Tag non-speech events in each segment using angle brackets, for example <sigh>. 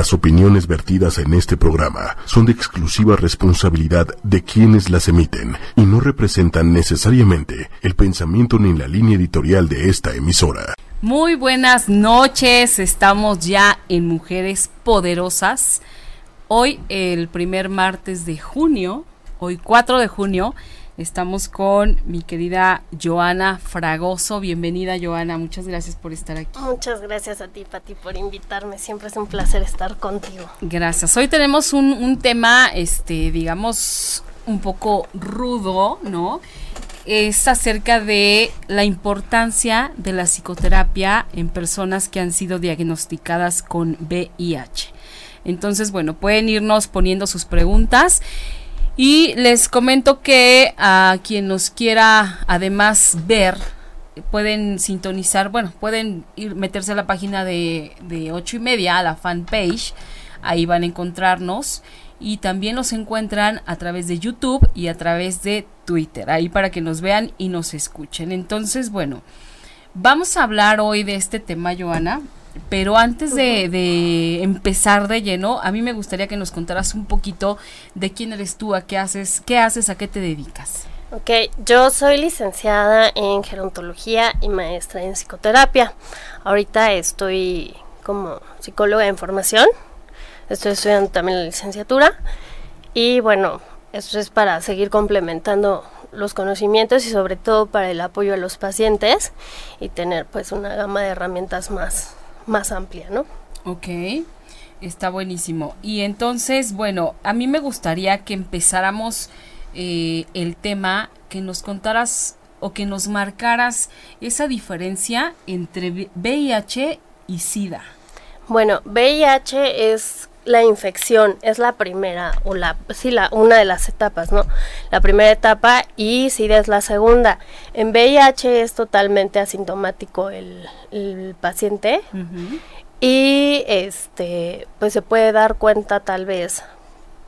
Las opiniones vertidas en este programa son de exclusiva responsabilidad de quienes las emiten y no representan necesariamente el pensamiento ni la línea editorial de esta emisora. Muy buenas noches, estamos ya en Mujeres Poderosas. Hoy, el primer martes de junio, hoy 4 de junio, Estamos con mi querida Joana Fragoso. Bienvenida, Joana. Muchas gracias por estar aquí. Muchas gracias a ti, Pati, por invitarme. Siempre es un placer estar contigo. Gracias. Hoy tenemos un, un tema, este, digamos, un poco rudo, ¿no? Es acerca de la importancia de la psicoterapia en personas que han sido diagnosticadas con VIH. Entonces, bueno, pueden irnos poniendo sus preguntas y les comento que a quien nos quiera además ver, pueden sintonizar, bueno, pueden ir meterse a la página de, de 8 y media, a la fanpage, ahí van a encontrarnos. Y también nos encuentran a través de YouTube y a través de Twitter, ahí para que nos vean y nos escuchen. Entonces, bueno, vamos a hablar hoy de este tema, Joana, pero antes de, empezar de lleno, a mí me gustaría que nos contaras un poquito de quién eres tú, a qué haces, qué haces, a qué te dedicas. Ok, yo soy licenciada en gerontología y maestra en psicoterapia. Ahorita estoy como psicóloga en formación. Estoy estudiando también la licenciatura. Y bueno, esto es para seguir complementando los conocimientos y sobre todo para el apoyo a los pacientes y tener pues una gama de herramientas más más amplia, ¿no? Ok, está buenísimo. Y entonces, bueno, a mí me gustaría que empezáramos eh, el tema, que nos contaras o que nos marcaras esa diferencia entre VIH y SIDA. Bueno, VIH es la infección, es la primera, o la, sí, la, una de las etapas, ¿no? La primera etapa y SIDA es la segunda. En VIH es totalmente asintomático el, paciente y este, pues se puede dar cuenta tal vez,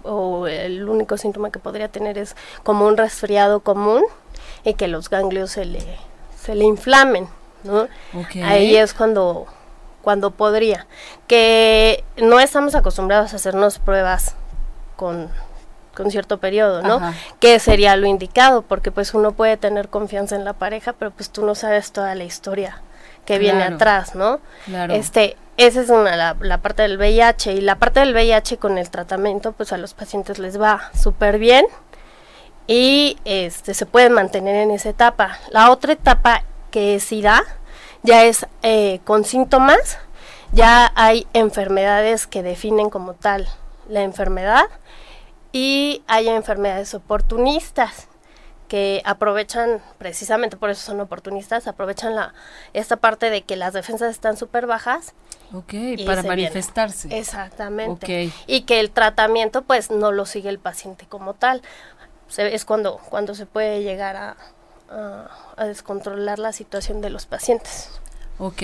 o el único síntoma que podría tener es como un resfriado común y que los ganglios se le, se le inflamen, ¿no? Ahí es cuando cuando podría. Que no estamos acostumbrados a hacernos pruebas con, cierto periodo, ¿no? Que sería lo indicado, porque pues uno puede tener confianza en la pareja, pero pues tú no sabes toda la historia que viene atrás, ¿no? Claro. Este, esa es una, la, la, parte del VIH y la parte del VIH con el tratamiento, pues a los pacientes les va súper bien y este se pueden mantener en esa etapa. La otra etapa que es SIDA, ya es eh, con síntomas, ya hay enfermedades que definen como tal la enfermedad y hay enfermedades oportunistas que aprovechan, precisamente por eso son oportunistas, aprovechan la, esta parte de que las defensas están súper bajas. Ok, para manifestarse. Exactamente. Y que el tratamiento pues no lo sigue el paciente como tal. es cuando, cuando se puede llegar a, a, descontrolar la situación de los pacientes. Ok,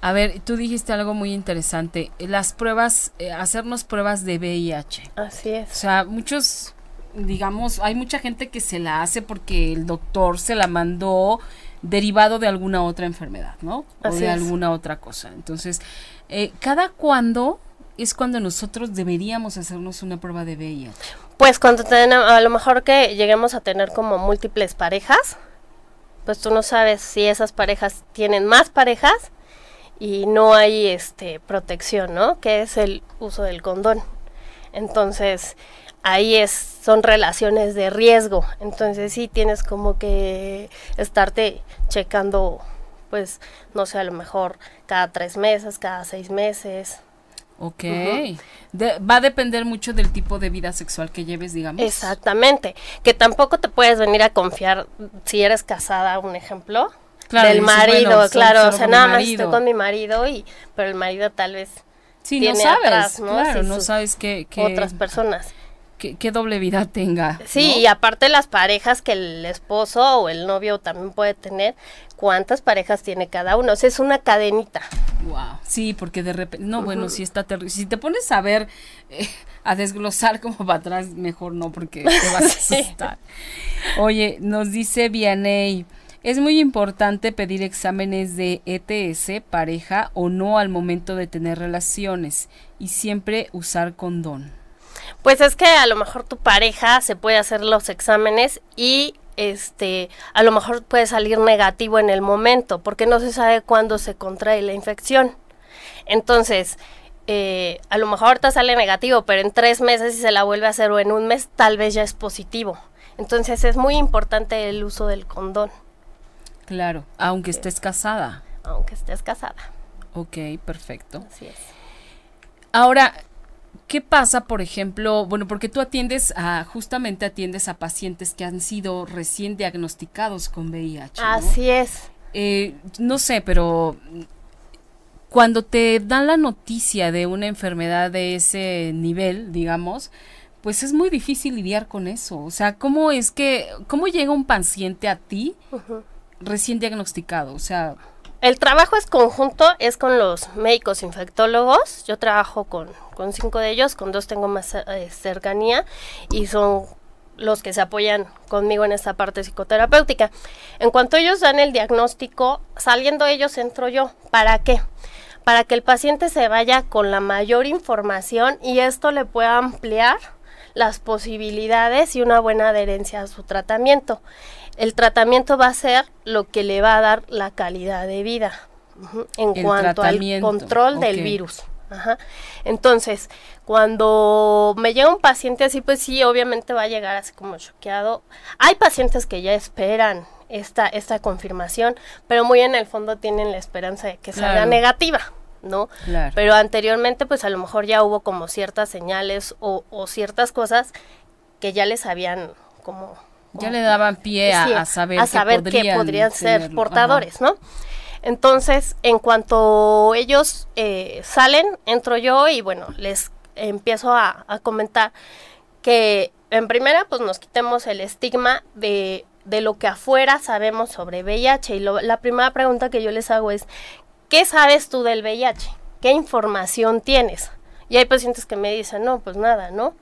a ver, tú dijiste algo muy interesante, las pruebas, eh, hacernos pruebas de VIH. Así es. O sea, muchos, digamos, hay mucha gente que se la hace porque el doctor se la mandó derivado de alguna otra enfermedad, ¿no? o de alguna otra cosa. Entonces, eh, ¿cada cuándo es cuando nosotros deberíamos hacernos una prueba de VIH? Pues cuando tenemos, a lo mejor que lleguemos a tener como múltiples parejas, pues tú no sabes si esas parejas tienen más parejas y no hay este protección, ¿no? Que es el uso del condón. Entonces, ahí es son relaciones de riesgo. Entonces, sí tienes como que estarte checando pues no sé, a lo mejor cada tres meses, cada seis meses, Ok. va a depender mucho del tipo de vida sexual que lleves, digamos. Exactamente. Que tampoco te puedes venir a confiar si eres casada, un ejemplo. del marido, claro. o sea, nada más estoy con mi marido y, pero el marido tal vez. Sí, no sabes, ¿no? Claro, no sabes qué, Otras personas. Qué, doble vida tenga. Sí, y aparte las parejas que el esposo o el novio también puede tener, cuántas parejas tiene cada uno. O sea, es una cadenita. Wow. Sí, porque de repente, no, bueno, si está terrible. Si te pones a ver, eh, a desglosar como va atrás, mejor no, porque te vas a <laughs> asustar. Oye, nos dice Vianey, Es muy importante pedir exámenes de ETS, pareja o no al momento de tener relaciones y siempre usar condón. Pues es que a lo mejor tu pareja se puede hacer los exámenes y este a lo mejor puede salir negativo en el momento porque no se sabe cuándo se contrae la infección. Entonces, eh, a lo mejor ahorita sale negativo, pero en tres meses si se la vuelve a hacer o en un mes tal vez ya es positivo. Entonces es muy importante el uso del condón. Claro, aunque estés casada. Aunque estés casada. Ok, perfecto. Así es. Ahora, ¿qué pasa, por ejemplo? Bueno, porque tú atiendes a, justamente atiendes a pacientes que han sido recién diagnosticados con VIH. ¿no? Así es. Eh, no sé, pero cuando te dan la noticia de una enfermedad de ese nivel, digamos, pues es muy difícil lidiar con eso. O sea, ¿cómo es que, cómo llega un paciente a ti recién diagnosticado? O sea, El trabajo es conjunto, es con los médicos infectólogos. Yo trabajo con, con cinco de ellos, con dos tengo más eh, cercanía y son los que se apoyan conmigo en esta parte psicoterapéutica. En cuanto ellos dan el diagnóstico, saliendo ellos entro yo. ¿Para qué? Para que el paciente se vaya con la mayor información y esto le pueda ampliar las posibilidades y una buena adherencia a su tratamiento. El tratamiento va a ser lo que le va a dar la calidad de vida en El cuanto al control del virus. Ajá. Entonces, cuando me llega un paciente así, pues sí, obviamente va a llegar así como choqueado. Hay pacientes que ya esperan esta, esta confirmación, pero muy en el fondo tienen la esperanza de que salga Claro. negativa, ¿no? Claro. Pero anteriormente, pues a lo mejor ya hubo como ciertas señales o, o ciertas cosas que ya les habían como... ya le daban pie a, Sí, a saber, a saber que podrían, podrían ser portadores, ¿no? Entonces, en cuanto ellos eh, salen, entro yo y bueno, les empiezo a, a comentar que en primera, pues nos quitemos el estigma de, de lo que afuera sabemos sobre VIH. Y lo- la primera pregunta que yo les hago es, ¿qué sabes tú del VIH? ¿Qué información tienes? Y hay pacientes que me dicen, no, pues nada, ¿no?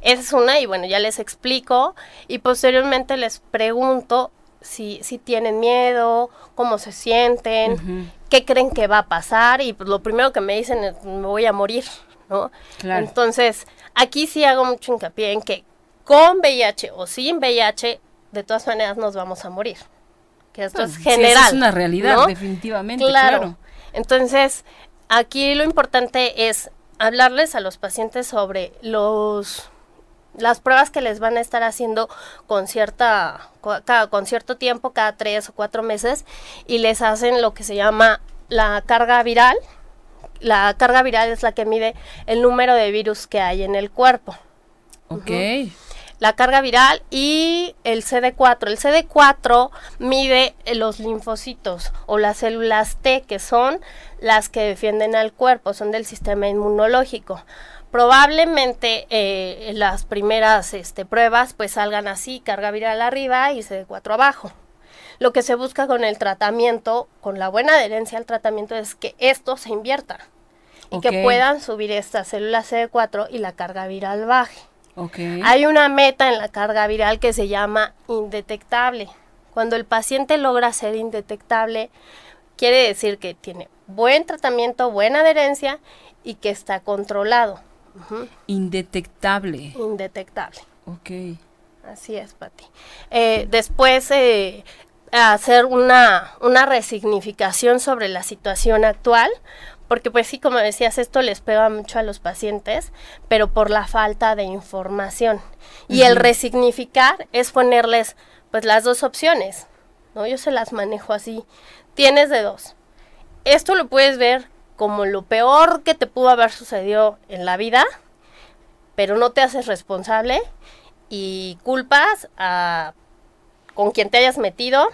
Esa es una y bueno, ya les explico y posteriormente les pregunto si, si tienen miedo, cómo se sienten, qué creen que va a pasar y pues lo primero que me dicen es me voy a morir, ¿no? Claro. Entonces, aquí sí hago mucho hincapié en que con VIH o sin VIH, de todas maneras nos vamos a morir. Que esto Bueno, es general. es una realidad, ¿no? definitivamente, Claro. claro. Entonces, aquí lo importante es hablarles a los pacientes sobre los las pruebas que les van a estar haciendo con cierta cada- con cierto tiempo cada tres o cuatro meses y les hacen lo que se llama la carga viral. La carga viral es la que mide el número de virus que hay en el cuerpo. Ok. La carga viral y el CD4. El CD4 mide eh, los linfocitos o las células T, que son las que defienden al cuerpo, son del sistema inmunológico. Probablemente eh, las primeras este, pruebas pues salgan así, carga viral arriba y CD4 abajo. Lo que se busca con el tratamiento, con la buena adherencia al tratamiento, es que esto se invierta y que puedan subir estas células CD4 y la carga viral baje. Ok. Hay una meta en la carga viral que se llama indetectable. Cuando el paciente logra ser indetectable, quiere decir que tiene buen tratamiento, buena adherencia y que está controlado. Indetectable. Indetectable. Ok. Así es, Pati. Eh, después, eh, hacer una, una resignificación sobre la situación actual, porque pues sí, como decías, esto les pega mucho a los pacientes, pero por la falta de información. Y el resignificar es ponerles pues las dos opciones, ¿no? Yo se las manejo así. Tienes de dos. Esto lo puedes ver como lo peor que te pudo haber sucedido en la vida, pero no te haces responsable y culpas a con quien te hayas metido,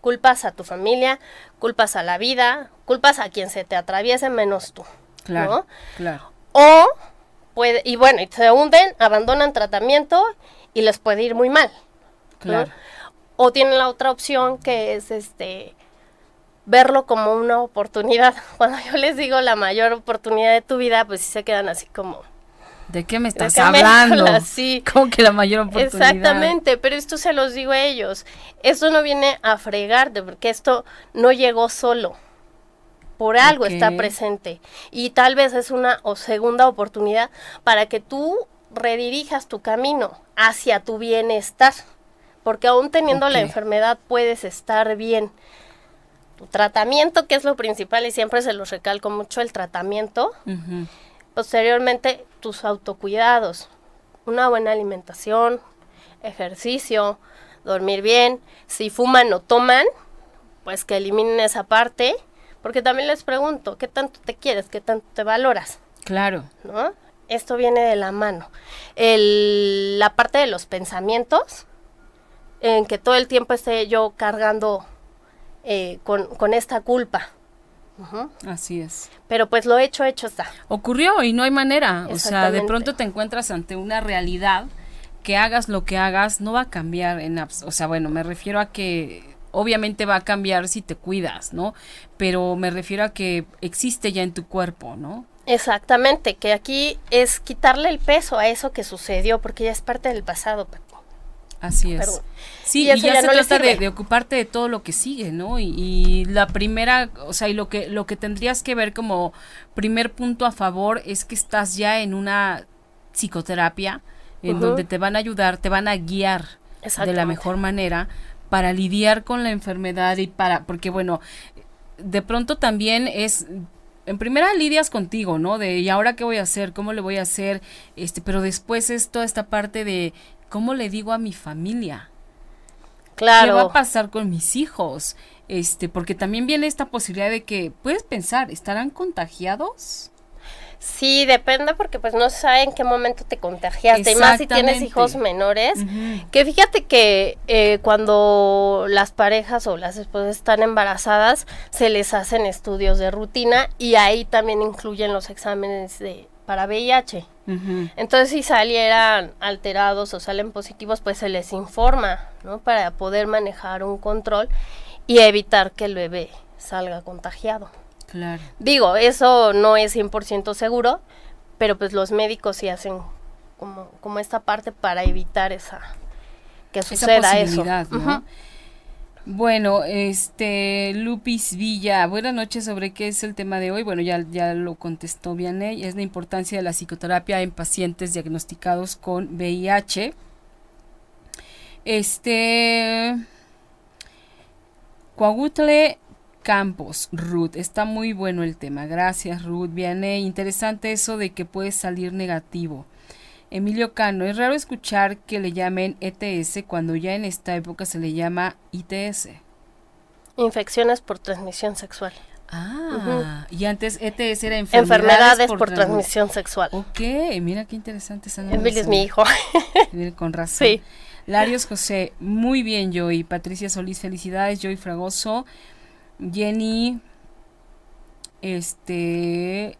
culpas a tu familia, culpas a la vida, culpas a quien se te atraviese menos tú. Claro. ¿no? Claro. O puede, y bueno, y se hunden, abandonan tratamiento y les puede ir muy mal. ¿no? Claro. O tienen la otra opción que es este verlo como una oportunidad. <laughs> Cuando yo les digo la mayor oportunidad de tu vida, pues sí se quedan así como ¿De qué me estás hablando? <laughs> Sí. Como que la mayor oportunidad. Exactamente, pero esto se los digo a ellos. Esto no viene a fregarte, porque esto no llegó solo. Por algo está presente. Y tal vez es una o segunda oportunidad para que tú redirijas tu camino hacia tu bienestar. Porque aún teniendo la enfermedad puedes estar bien. Tu tratamiento, que es lo principal, y siempre se los recalco mucho, el tratamiento. Posteriormente, tus autocuidados, una buena alimentación, ejercicio, dormir bien. Si fuman o toman, pues que eliminen esa parte, porque también les pregunto, ¿qué tanto te quieres? ¿Qué tanto te valoras? Claro. ¿No? Esto viene de la mano. El, la parte de los pensamientos, en que todo el tiempo esté yo cargando eh, con, con esta culpa Así es. Pero pues lo hecho, hecho está. Ocurrió y no hay manera. O sea, de pronto te encuentras ante una realidad que hagas lo que hagas, no va a cambiar en... O sea, bueno, me refiero a que obviamente va a cambiar si te cuidas, ¿no? Pero me refiero a que existe ya en tu cuerpo, ¿no? Exactamente, que aquí es quitarle el peso a eso que sucedió, porque ya es parte del pasado. Así es. Sí, y, ya, se trata de, ocuparte de todo lo que sigue, ¿no? Y, la primera, o sea, y lo que, lo que tendrías que ver como primer punto a favor es que estás ya en una psicoterapia en donde te van a ayudar, te van a guiar de la mejor manera para lidiar con la enfermedad y para, porque bueno, de pronto también es en primera lidias contigo, ¿no? De y ahora qué voy a hacer, cómo le voy a hacer, este, pero después es toda esta parte de ¿cómo le digo a mi familia? Claro. ¿Qué va a pasar con mis hijos? Este, porque también viene esta posibilidad de que puedes pensar, ¿estarán contagiados? Sí, depende porque pues no sabe en qué momento te contagiaste, y más si tienes hijos menores, que fíjate que eh, cuando las parejas o las esposas están embarazadas, se les hacen estudios de rutina y ahí también incluyen los exámenes de para VIH. Entonces, si salieran alterados o salen positivos, pues se les informa, ¿no? Para poder manejar un control y evitar que el bebé salga contagiado. Claro. Digo, eso no es 100% seguro, pero pues los médicos sí hacen como, como esta parte para evitar esa que suceda eso. Bueno, este Lupis Villa, buenas noches sobre qué es el tema de hoy. Bueno, ya, ya lo contestó Vianney, es la importancia de la psicoterapia en pacientes diagnosticados con VIH. Este Coagutle Campos, Ruth, está muy bueno el tema. Gracias, Ruth. Vianney, interesante eso de que puede salir negativo. Emilio Cano, es raro escuchar que le llamen ETS cuando ya en esta época se le llama ITS. Infecciones por transmisión sexual. Ah, y antes ETS era enfermedades, enfermedades por, transmisión sexual. Ok, mira qué interesante esa Emilio es mi hijo. <laughs> Con razón. Sí. Larios José, muy bien Joy. Patricia Solís, felicidades. Joy Fragoso. Jenny, este,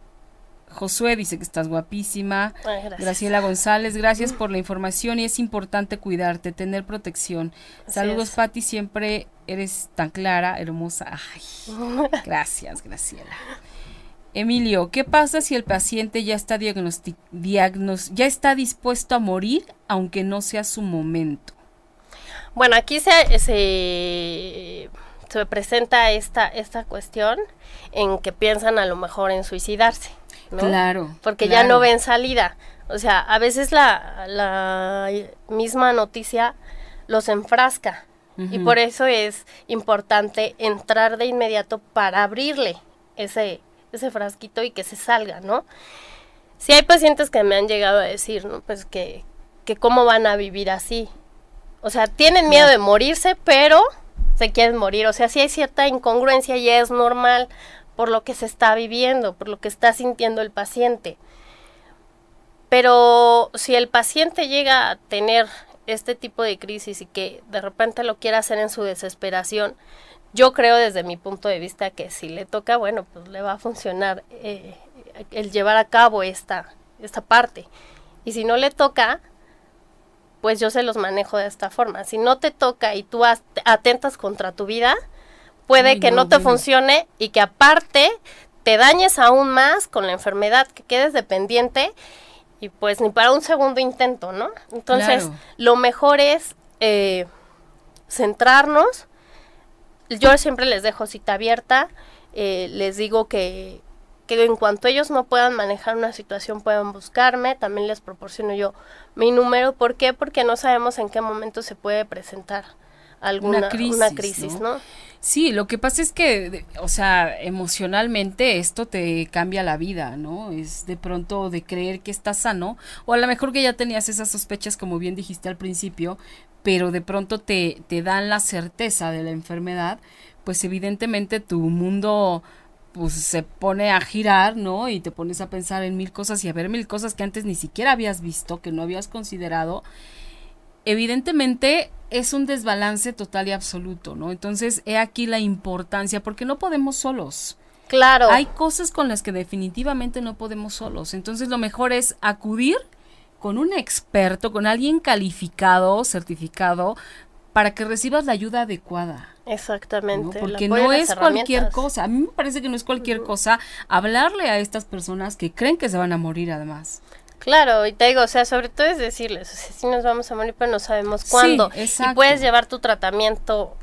Josué dice que estás guapísima. Graciela González, gracias por la información y es importante cuidarte, tener protección. Saludos, Patti, siempre eres tan clara, hermosa. <laughs> gracias, Graciela. Emilio, ¿qué pasa si el paciente ya está diagnos ya está dispuesto a morir aunque no sea su momento? Bueno, aquí se, se, se presenta esta, esta cuestión en que piensan a lo mejor en suicidarse. Claro. Porque ya no ven salida. O sea, a veces la, la misma noticia los enfrasca. Y por eso es importante entrar de inmediato para abrirle ese, ese frasquito y que se salga, ¿no? Si hay pacientes que me han llegado a decir, ¿no? Pues que, que cómo van a vivir así. O sea, tienen miedo de morirse, pero se quieren morir. O sea, sí hay cierta incongruencia y es normal por lo que se está viviendo, por lo que está sintiendo el paciente. Pero si el paciente llega a tener este tipo de crisis y que de repente lo quiera hacer en su desesperación, yo creo desde mi punto de vista que si le toca, bueno, pues le va a funcionar eh, el llevar a cabo esta, esta parte. Y si no le toca, pues yo se los manejo de esta forma. Si no te toca y tú atentas contra tu vida, puede que no, te funcione y que aparte te dañes aún más con la enfermedad, que quedes dependiente y pues ni para un segundo intento, ¿no? Entonces, lo mejor es eh, centrarnos. Yo siempre les dejo cita abierta, eh, les digo que, que en cuanto ellos no puedan manejar una situación puedan buscarme, también les proporciono yo mi número. ¿Por qué? Porque no sabemos en qué momento se puede presentar alguna una crisis, ¿no? Sí, lo que pasa es que, o sea, emocionalmente esto te cambia la vida, ¿no? Es de pronto de creer que estás sano, o a lo mejor que ya tenías esas sospechas, como bien dijiste al principio, pero de pronto te, te dan la certeza de la enfermedad, pues evidentemente tu mundo pues se pone a girar, ¿no? Y te pones a pensar en mil cosas y a ver mil cosas que antes ni siquiera habías visto, que no habías considerado. Evidentemente es un desbalance total y absoluto, ¿no? Entonces, he aquí la importancia, porque no podemos solos. Claro. Hay cosas con las que definitivamente no podemos solos. Entonces, lo mejor es acudir con un experto, con alguien calificado, certificado, para que recibas la ayuda adecuada. Exactamente. Porque no es cualquier cosa. A mí me parece que no es cualquier cosa hablarle a estas personas que creen que se van a morir además. Claro, y te digo, o sea, sobre todo es decirles, o sea, sí nos vamos a morir, pero no sabemos cuándo. y puedes llevar tu tratamiento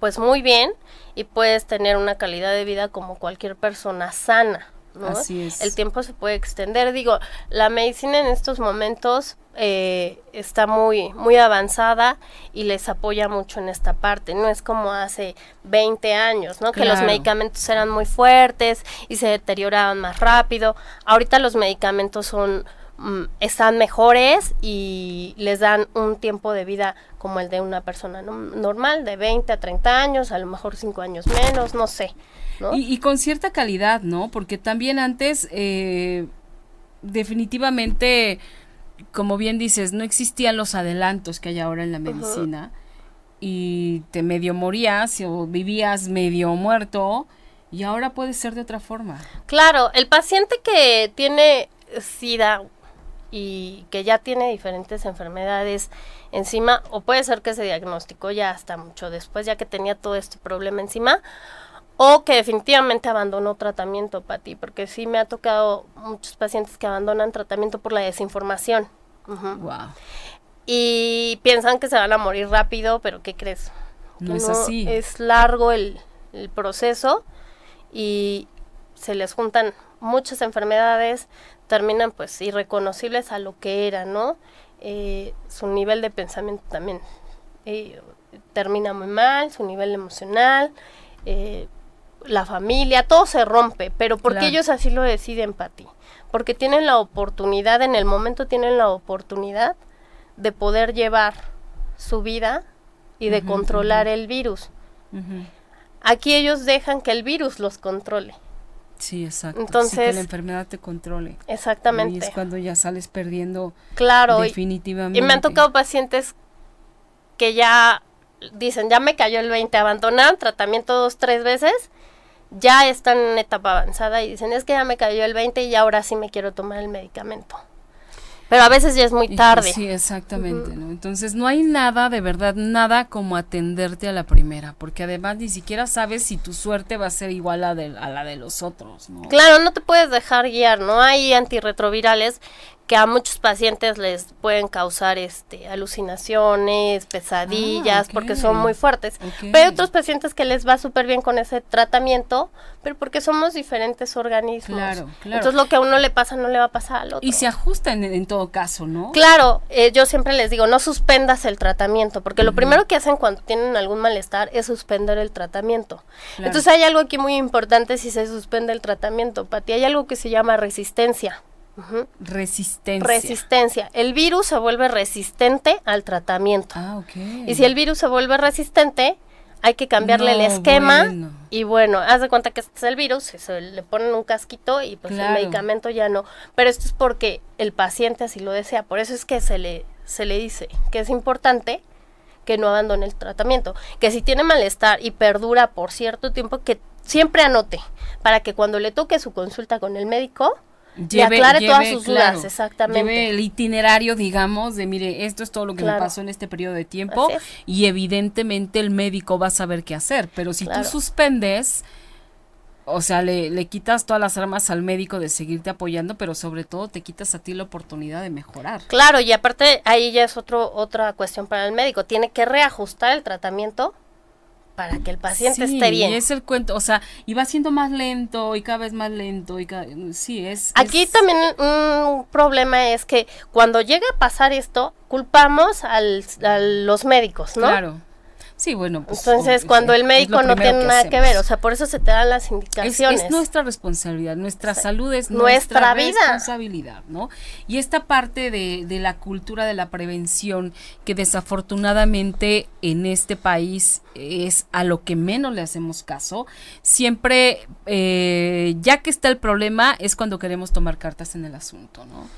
pues muy bien y puedes tener una calidad de vida como cualquier persona sana. ¿no? Así es. El tiempo se puede extender. Digo, la medicina en estos momentos eh, está muy, muy avanzada y les apoya mucho en esta parte. No es como hace 20 años, ¿no? Que los medicamentos eran muy fuertes y se deterioraban más rápido. Ahorita los medicamentos son Mm, están mejores y les dan un tiempo de vida como el de una persona normal, de 20 a 30 años, a lo mejor 5 años menos, no sé. Y, con cierta calidad, ¿no? Porque también antes, eh, definitivamente, como bien dices, no existían los adelantos que hay ahora en la medicina y te medio morías o vivías medio muerto. Y ahora puede ser de otra forma. Claro, el paciente que tiene SIDA y que ya tiene diferentes enfermedades encima, o puede ser que se diagnosticó ya hasta mucho después, ya que tenía todo este problema encima, o que definitivamente abandonó tratamiento, Pati, porque sí me ha tocado muchos pacientes que abandonan tratamiento por la desinformación. Y piensan que se van a morir rápido, pero ¿qué crees? No, es así. Es largo el, el proceso y se les juntan muchas enfermedades, terminan pues irreconocibles a lo que era, ¿no? Eh, su nivel de pensamiento también eh, termina muy mal, su nivel emocional, eh, la familia, todo se rompe, pero porque ellos así lo deciden, Pati, porque tienen la oportunidad, en el momento tienen la oportunidad de poder llevar su vida y de controlar el virus. Aquí ellos dejan que el virus los controle. Sí, exacto. Entonces, que la enfermedad te controle. Exactamente. Y es cuando ya sales perdiendo claro, definitivamente. Y, me han tocado pacientes que ya dicen, ya me cayó el 20, abandonan tratamiento dos, tres veces, ya están en etapa avanzada y dicen, es que ya me cayó el 20 y ahora sí me quiero tomar el medicamento pero a veces ya es muy tarde. Sí, exactamente, ¿no? Entonces no hay nada, de verdad, nada como atenderte a la primera, porque además ni siquiera sabes si tu suerte va a ser igual a, de, a la de los otros, ¿no? Claro, no te puedes dejar guiar, ¿no? Hay antirretrovirales que a muchos pacientes les pueden causar este alucinaciones, pesadillas, ah, porque son muy fuertes. Pero hay otros pacientes que les va súper bien con ese tratamiento, pero porque somos diferentes organismos. Claro, claro. Entonces lo que a uno le pasa no le va a pasar al otro. Y se ajustan en, todo caso, ¿no? Claro, eh, yo siempre les digo, no suspendas el tratamiento, porque lo primero que hacen cuando tienen algún malestar es suspender el tratamiento. Entonces hay algo aquí muy importante si se suspende el tratamiento, Pati, hay algo que se llama resistencia. Resistencia. Resistencia. El virus se vuelve resistente al tratamiento. Ah, ok. Y si el virus se vuelve resistente, hay que cambiarle el esquema. Y bueno, haz de cuenta que este es el virus, se le ponen un casquito y pues el medicamento ya no. Pero esto es porque el paciente así lo desea. Por eso es que se le, se le dice que es importante que no abandone el tratamiento. Que si tiene malestar y perdura por cierto tiempo, que siempre anote. Para que cuando le toque su consulta con el médico, lleve, aclare todas sus dudas, exactamente. Lleve el itinerario, digamos, de mire, esto es todo lo que me pasó en este periodo de tiempo y evidentemente el médico va a saber qué hacer, pero si tú suspendes o sea, le, le, quitas todas las armas al médico de seguirte apoyando, pero sobre todo te quitas a ti la oportunidad de mejorar. Claro, y aparte ahí ya es otro, otra cuestión para el médico. Tiene que reajustar el tratamiento para que el paciente esté bien. es el cuento, o sea, y va siendo más lento y cada vez más lento y sí es. Aquí también un problema es que cuando llega a pasar esto, culpamos al, a los médicos, ¿no? Claro. Sí, bueno, pues, Entonces, cuando el médico no tiene nada que ver, o sea, por eso se te dan las indicaciones. Es, nuestra responsabilidad, nuestra salud es nuestra, responsabilidad, ¿no? Y esta parte de, de la cultura de la prevención, que desafortunadamente en este país es a lo que menos le hacemos caso, siempre, eh, ya que está el problema, es cuando queremos tomar cartas en el asunto, ¿no?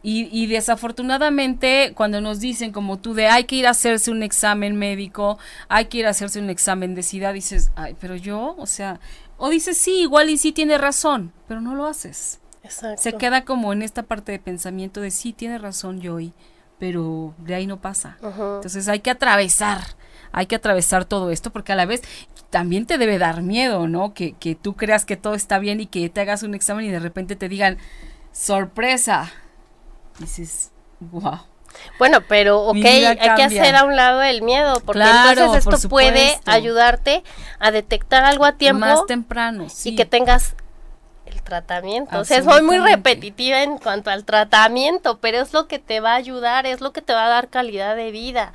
Y, desafortunadamente cuando nos dicen como tú de hay que ir a hacerse un examen médico, hay que ir a hacerse un examen de SIDA, dices, ay, pero yo, o sea, o dices sí, igual y sí tiene razón, pero no lo haces. Exacto. Se queda como en esta parte de pensamiento de sí, tiene razón Joy, pero de ahí no pasa. Entonces hay que atravesar, hay que atravesar todo esto porque a la vez también te debe dar miedo, ¿no? Que, que tú creas que todo está bien y que te hagas un examen y de repente te digan, sorpresa, dices, wow. Bueno, pero ok, hay que hacer a un lado el miedo, porque entonces esto puede ayudarte a detectar algo a tiempo. Más temprano, sí. Y que tengas el tratamiento. O sea, soy muy repetitiva en cuanto al tratamiento, pero es lo que te va a ayudar, es lo que te va a dar calidad de vida.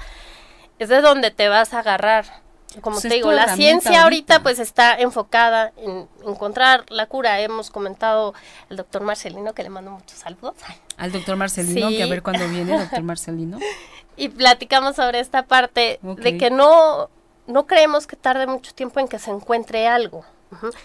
Es de donde te vas a agarrar como pues te digo, la ciencia ahorita. pues está enfocada en encontrar la cura. Hemos comentado el doctor Marcelino, que le mando muchos saludos. Al doctor Marcelino, que a ver cuándo viene el doctor <laughs> Marcelino. y platicamos sobre esta parte de que no, no creemos que tarde mucho tiempo en que se encuentre algo.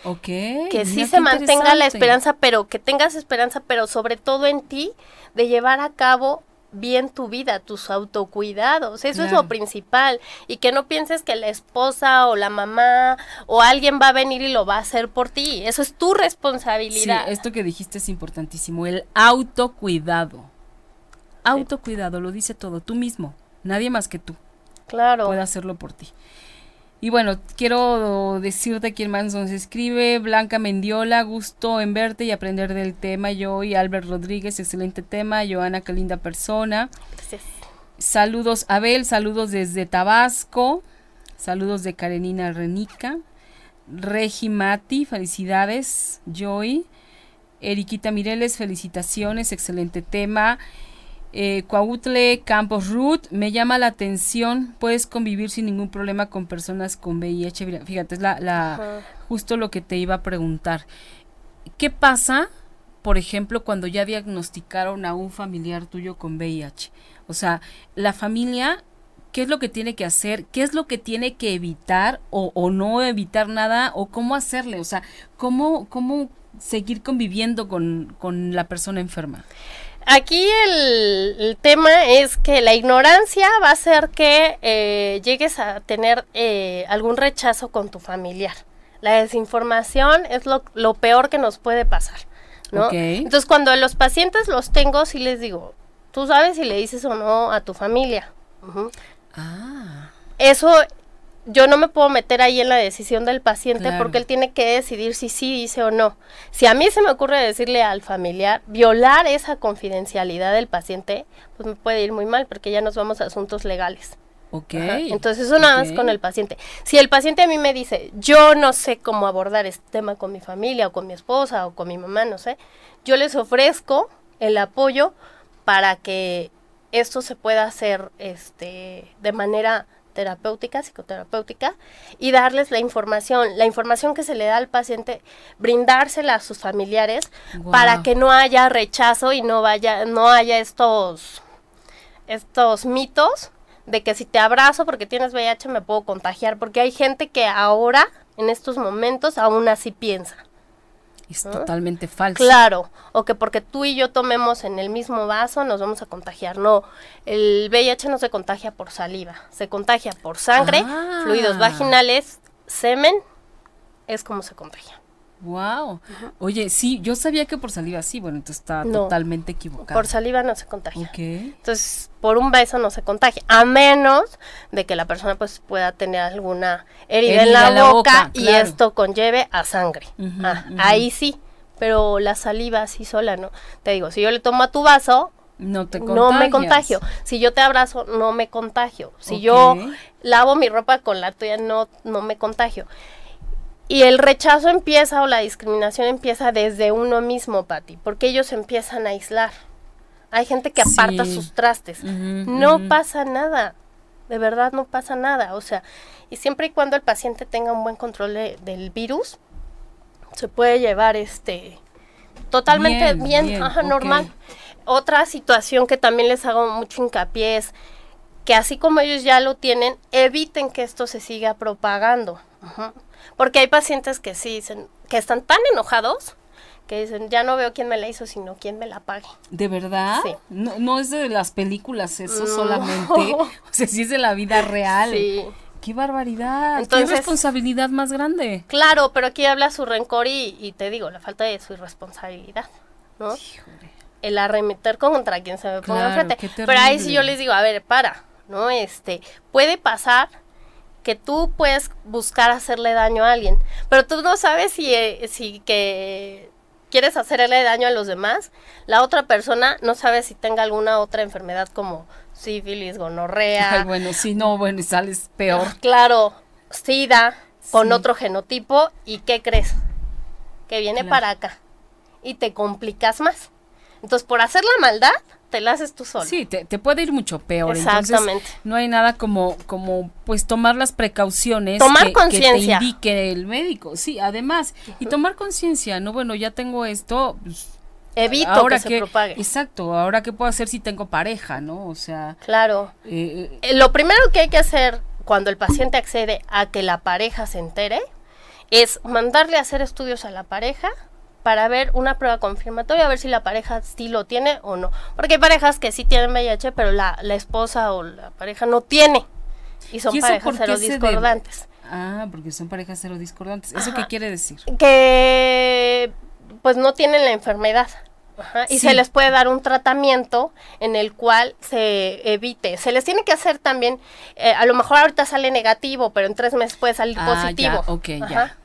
Ok. Que sí se mantenga la esperanza, pero que tengas esperanza, pero sobre todo en ti, de llevar a cabo bien tu vida, tus autocuidados, eso es lo principal y que no pienses que la esposa o la mamá o alguien va a venir y lo va a hacer por ti, eso es tu responsabilidad. Sí, esto que dijiste es importantísimo, el autocuidado. Autocuidado, lo dice todo, tú mismo, nadie más que tú. Claro. Puede hacerlo por ti. Y bueno, quiero decirte quién más nos escribe. Blanca Mendiola, gusto en verte y aprender del tema. Yo y Albert Rodríguez, excelente tema. Joana, qué linda persona. Saludos, Abel, saludos desde Tabasco. Saludos de Karenina Renica. Regi Mati, felicidades. Joy. Eriquita Mireles, felicitaciones, excelente tema. Eh, Coautle Campos Ruth, me llama la atención, puedes convivir sin ningún problema con personas con VIH. Fíjate, es la, la justo lo que te iba a preguntar. ¿Qué pasa, por ejemplo, cuando ya diagnosticaron a un familiar tuyo con VIH? O sea, la familia, ¿qué es lo que tiene que hacer? ¿Qué es lo que tiene que evitar o, o no evitar nada? ¿O cómo hacerle? O sea, ¿cómo, cómo seguir conviviendo con, con la persona enferma? Aquí el, tema es que la ignorancia va a hacer que eh, llegues a tener eh, algún rechazo con tu familiar. La desinformación es lo, peor que nos puede pasar, ¿no? Entonces, cuando los pacientes los tengo, sí les digo, tú sabes si le dices o no a tu familia. Ah. Eso yo no me puedo meter ahí en la decisión del paciente porque él tiene que decidir si sí dice o no. Si a mí se me ocurre decirle al familiar, violar esa confidencialidad del paciente, pues me puede ir muy mal porque ya nos vamos a asuntos legales. Ok. Entonces eso nada más con el paciente. Si el paciente a mí me dice, yo no sé cómo abordar este tema con mi familia o con mi esposa o con mi mamá, no sé, yo les ofrezco el apoyo para que esto se pueda hacer este, de manera terapéutica, psicoterapéutica, y darles la información, la información que se le da al paciente, brindársela a sus familiares para que no haya rechazo y no vaya, no haya estos, estos mitos de que si te abrazo porque tienes VIH me puedo contagiar, porque hay gente que ahora, en estos momentos, aún así piensa es totalmente falso. Claro, o que porque tú y yo tomemos en el mismo vaso nos vamos a contagiar. No, el VIH no se contagia por saliva, se contagia por sangre, ah. fluidos vaginales, semen, es como se contagia. Wow. Oye, sí, yo sabía que por saliva sí, bueno, entonces está No. totalmente equivocado. Por saliva no se contagia. Ok. Entonces, por un beso no se contagia, a menos de que la persona pues pueda tener alguna herida, en Herida la, en la boca, boca, y claro. esto conlleve a sangre. Ah. Ahí sí, pero la saliva así sola no. Te digo, si yo le tomo a tu vaso, No te no me contagio. Si yo te abrazo, no me contagio. Si yo lavo mi ropa con la tuya, no, no me contagio. Y el rechazo empieza o la discriminación empieza desde uno mismo, Pati, porque ellos empiezan a aislar. Hay gente que aparta Sí. sus trastes. No pasa nada. De verdad no pasa nada. O sea, y siempre y cuando el paciente tenga un buen control de- del virus, se puede llevar este totalmente Bien, bien, bien, ajá, ok. normal. Otra situación que también les hago mucho hincapié es que así como ellos ya lo tienen, eviten que esto se siga propagando. Ajá. Porque hay pacientes que sí dicen, que están tan enojados que dicen, ya no veo quién me la hizo, sino quién me la pague. ¿De verdad? Sí. No, no es de las películas eso No. solamente. <laughs> O sea, sí es de la vida real. Sí. ¡Qué barbaridad! Entonces- ¡Qué responsabilidad más grande! Claro, pero aquí habla su rencor y, y te digo, la falta de su irresponsabilidad, ¿no? Híjole. El arremeter contra quien se me ponga Claro, enfrente. Pero ahí sí yo les digo, a ver, para, ¿no? Este, puede pasar que tú puedes buscar hacerle daño a alguien, pero tú no sabes si, eh, si que quieres hacerle daño a los demás, la otra persona no sabe si tenga alguna otra enfermedad como sífilis, gonorrea, Ay, bueno, sí, no, bueno, y sales peor. Claro, SIDA con Sí. otro genotipo y ¿qué crees? Que viene Claro. para acá y te complicas más. Entonces, por hacer la maldad, te la haces tú solo. Sí, te, te puede ir mucho peor. Exactamente. Entonces, no hay nada como, como, pues, tomar las precauciones Tomar que, conciencia. que te indique el médico. Sí, además, y tomar conciencia, ¿no? Bueno, ya tengo esto, pues, Evito ahora que se propague. Exacto, ahora qué puedo hacer si tengo pareja, ¿no? O sea, Claro. eh, Eh, Lo primero que hay que hacer cuando el paciente accede a que la pareja se entere es mandarle a hacer estudios a la pareja para ver una prueba confirmatoria, a ver si la pareja sí lo tiene o no. Porque hay parejas que sí tienen VIH, pero la, la esposa o la pareja no tiene. Y son ¿Y eso parejas qué cero debe? discordantes. ah, porque son parejas cero discordantes. ¿Eso qué Ajá. quiere decir? Que pues no tienen la enfermedad. Ajá, y Sí. se les puede dar un tratamiento en el cual se evite. Se les tiene que hacer también, eh, a lo mejor ahorita sale negativo, pero en tres meses puede salir Ah, positivo. ya, ok, Ajá. ya.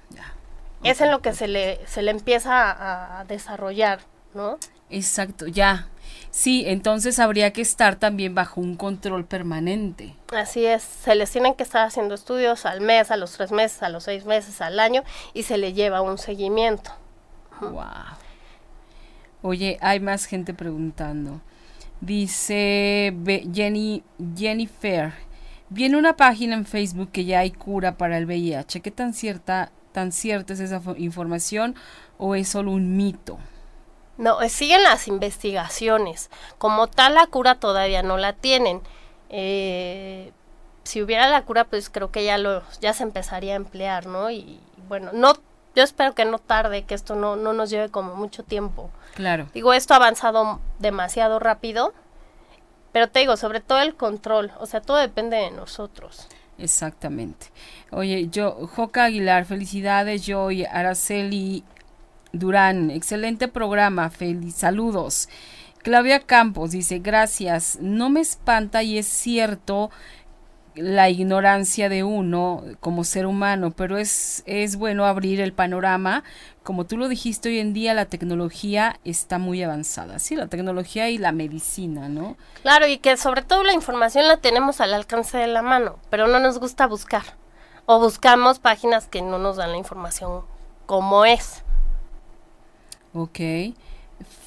Es en lo que se le, se le empieza a, desarrollar, ¿no? Exacto, ya. Sí, entonces habría que estar también bajo un control permanente. Así es, se les tienen que estar haciendo estudios al mes, a los tres meses, a los seis meses, al año, y se le lleva un seguimiento. Wow. Oye, hay más gente preguntando. Dice Jenny Jennifer, viene una página en Facebook que ya hay cura para el VIH. ¿Qué tan cierta tan cierta es esa fo- información o es solo un mito? No, eh, siguen las investigaciones. Como tal, la cura todavía no la tienen. Eh, si hubiera la cura, pues creo que ya lo, ya se empezaría a emplear, ¿no? Y bueno, no, yo espero que no tarde, que esto no, no nos lleve como mucho tiempo. Claro. Digo, esto ha avanzado demasiado rápido, pero te digo, sobre todo el control, o sea, todo depende de nosotros. Exactamente. Oye, yo, Joca Aguilar, felicidades, yo y Araceli Durán, excelente programa, feliz, saludos. Claudia Campos dice, gracias, no me espanta y es cierto la ignorancia de uno como ser humano, pero es, es bueno abrir el panorama. Como tú lo dijiste, hoy en día la tecnología está muy avanzada, sí, la tecnología y la medicina, ¿no? Claro, y que sobre todo la información la tenemos al alcance de la mano, pero no nos gusta buscar. O buscamos páginas que no nos dan la información como es. Ok.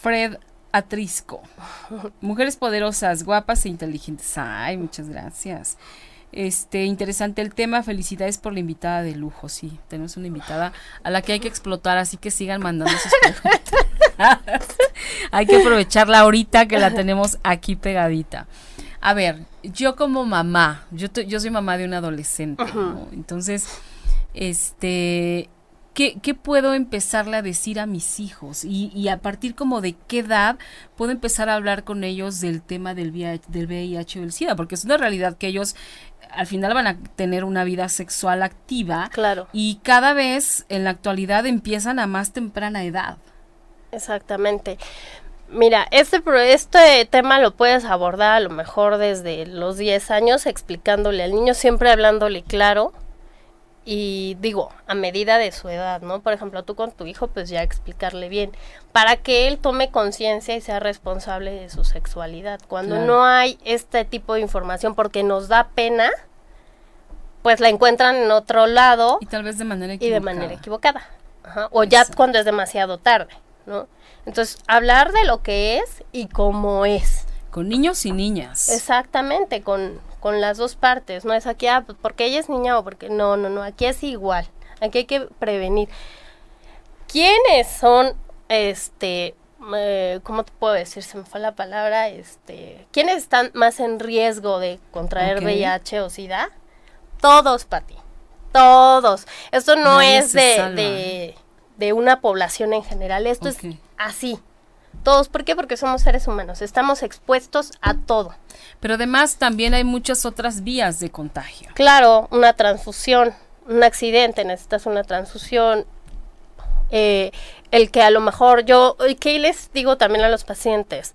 Fred Atrisco. <laughs> Mujeres poderosas, guapas e inteligentes. Ay, muchas gracias. Este, interesante el tema. Felicidades por la invitada de lujo. Sí, tenemos una invitada a la que hay que explotar, así que sigan mandando sus preguntas. <laughs> hay que aprovecharla ahorita que la tenemos aquí pegadita. A ver, yo como mamá, yo, yo soy mamá de un adolescente, ¿no? Entonces, este, ¿qué, qué puedo empezarle a decir a mis hijos? Y, y, a partir como de qué edad puedo empezar a hablar con ellos del tema del VIH, del VIH o del SIDA, porque es una realidad que ellos al final van a tener una vida sexual activa. Claro. Y cada vez en la actualidad empiezan a más temprana edad. Exactamente. Mira, este, este tema lo puedes abordar a lo mejor desde los 10 años explicándole al niño, siempre hablándole claro y digo, a medida de su edad, ¿no? Por ejemplo, tú con tu hijo, pues ya explicarle bien, para que él tome conciencia y sea responsable de su sexualidad. Cuando no hay este tipo de información porque nos da pena, pues la encuentran en otro lado. Y tal vez de manera equivocada. Y de manera equivocada. O ya cuando es demasiado tarde, ¿no? Entonces, hablar de lo que es y cómo es. Con niños y niñas. Exactamente, con, con las dos partes. No es aquí, ah, pues, porque ella es niña o porque. No, no, no. Aquí es igual. Aquí hay que prevenir. ¿Quiénes son, este. Eh, ¿Cómo te puedo decir? Se me fue la palabra. Este. ¿Quiénes están más en riesgo de contraer VIH o SIDA? Todos, Pati. Todos. Esto no es de, de, una población en general. Esto es así. Todos, ¿por qué? Porque somos seres humanos, estamos expuestos a todo. Pero además también hay muchas otras vías de contagio. Claro, una transfusión, un accidente, necesitas una transfusión. Eh, el que a lo mejor yo, ¿qué les digo también a los pacientes?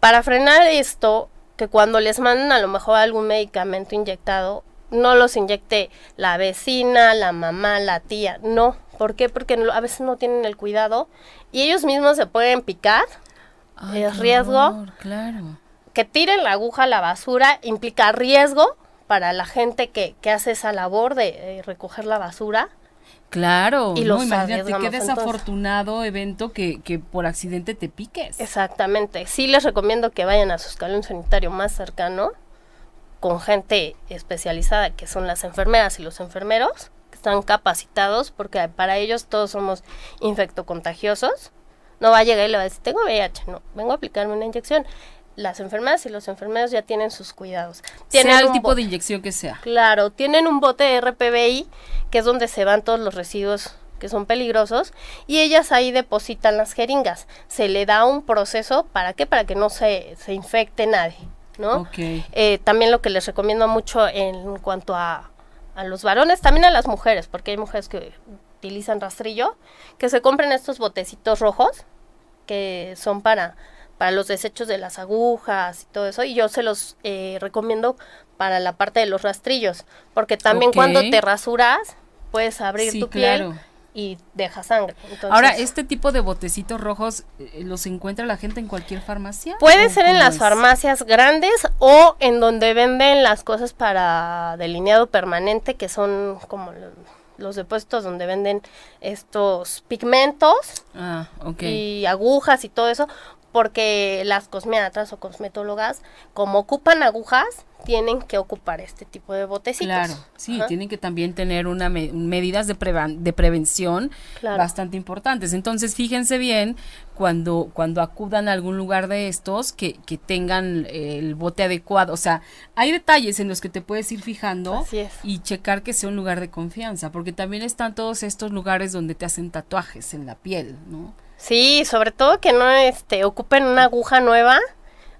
Para frenar esto, que cuando les mandan a lo mejor algún medicamento inyectado, no los inyecte la vecina, la mamá, la tía, no. ¿Por qué? Porque a veces no tienen el cuidado y ellos mismos se pueden picar. es riesgo. claro. Que tiren la aguja a la basura implica riesgo para la gente que, que hace esa labor de recoger la basura. Claro, y los imagínate qué desafortunado evento que, que por accidente te piques. Exactamente. Sí les recomiendo que vayan a su escalón sanitario más cercano con gente especializada que son las enfermeras y los enfermeros están capacitados porque para ellos todos somos infectocontagiosos. No va a llegar y le va a decir, tengo VIH, no, vengo a aplicarme una inyección. Las enfermeras y los enfermeros ya tienen sus cuidados. Tienen sea el tipo de inyección que sea. Claro, tienen un bote de RPBI, que es donde se van todos los residuos que son peligrosos, y ellas ahí depositan las jeringas. Se le da un proceso, ¿para qué? Para que no se, se infecte nadie. ¿no? Eh, también lo que les recomiendo mucho en cuanto a, a los varones, también a las mujeres, porque hay mujeres que utilizan rastrillo, que se compren estos botecitos rojos, que son para, para los desechos de las agujas y todo eso, y yo se los eh, recomiendo para la parte de los rastrillos, porque también cuando te rasuras, puedes abrir tu piel y deja sangre. Ahora, ¿este tipo de botecitos rojos eh, los encuentra la gente en cualquier farmacia? Puede ser en las farmacias grandes o en donde venden las cosas para delineado permanente, que son como los depósitos donde venden estos pigmentos ah, y agujas y todo eso, porque las cosmiatras o cosmetólogas, como ocupan agujas, tienen que ocupar este tipo de botecitos. Claro, sí, tienen que también tener una medidas de, de prevención bastante importantes. Entonces, fíjense bien cuando, cuando acudan a algún lugar de estos que, que tengan el bote adecuado. O sea, hay detalles en los que te puedes ir fijando y checar que sea un lugar de confianza, porque también están todos estos lugares donde te hacen tatuajes en la piel, ¿no? Sí, sobre todo que no este, ocupen una aguja nueva.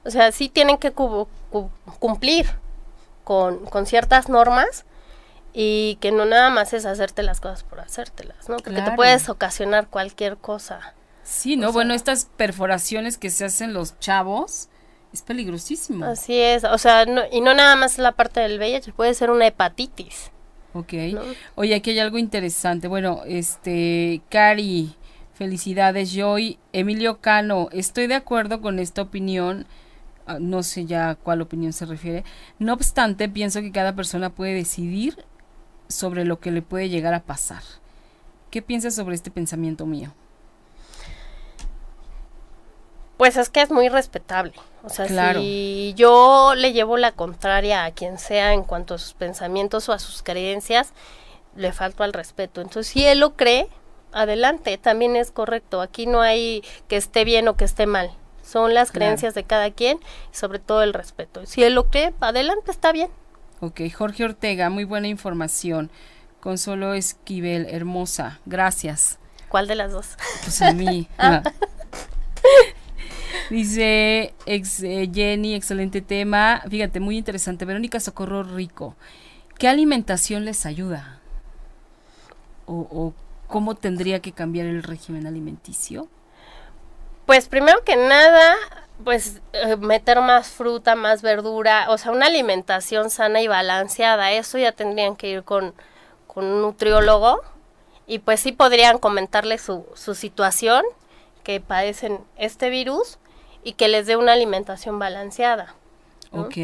O sea, sí tienen que cumplir con, con, ciertas normas y que no nada más es hacerte las cosas por hacértelas, ¿no? Porque te puedes ocasionar cualquier cosa. Sí, ¿no? bueno, estas perforaciones que se hacen los chavos es peligrosísimo. Así es, o sea, no, y no nada más la parte del VIH, puede ser una hepatitis. Ok. Oye, aquí hay algo interesante. Bueno, este, Cari Felicidades, Joy. Emilio Cano, estoy de acuerdo con esta opinión. Ah, no sé ya a cuál opinión se refiere. No obstante, pienso que cada persona puede decidir sobre lo que le puede llegar a pasar. ¿Qué piensas sobre este pensamiento mío? Pues es que es muy respetable. O sea, si yo le llevo la contraria a quien sea en cuanto a sus pensamientos o a sus creencias, le falto al respeto. Entonces, si él lo cree, adelante, también es correcto. Aquí no hay que esté bien o que esté mal. Son las creencias de cada quien y sobre todo el respeto. Si él lo cree, adelante, está bien. Ok, Jorge Ortega, muy buena información. Consuelo Esquivel, hermosa, gracias. ¿Cuál de las dos? Pues a mí. <laughs> Dice ex, eh, Jenny, excelente tema. Fíjate, muy interesante. Verónica Socorro Rico. ¿Qué alimentación les ayuda? ¿O, o cómo tendría que cambiar el régimen alimenticio? Pues primero que nada, pues eh, meter más fruta, más verdura, o sea, una alimentación sana y balanceada. Eso ya tendrían que ir con, con un nutriólogo y pues sí podrían comentarle su, su situación, que padecen este virus y que les dé una alimentación balanceada. Ok.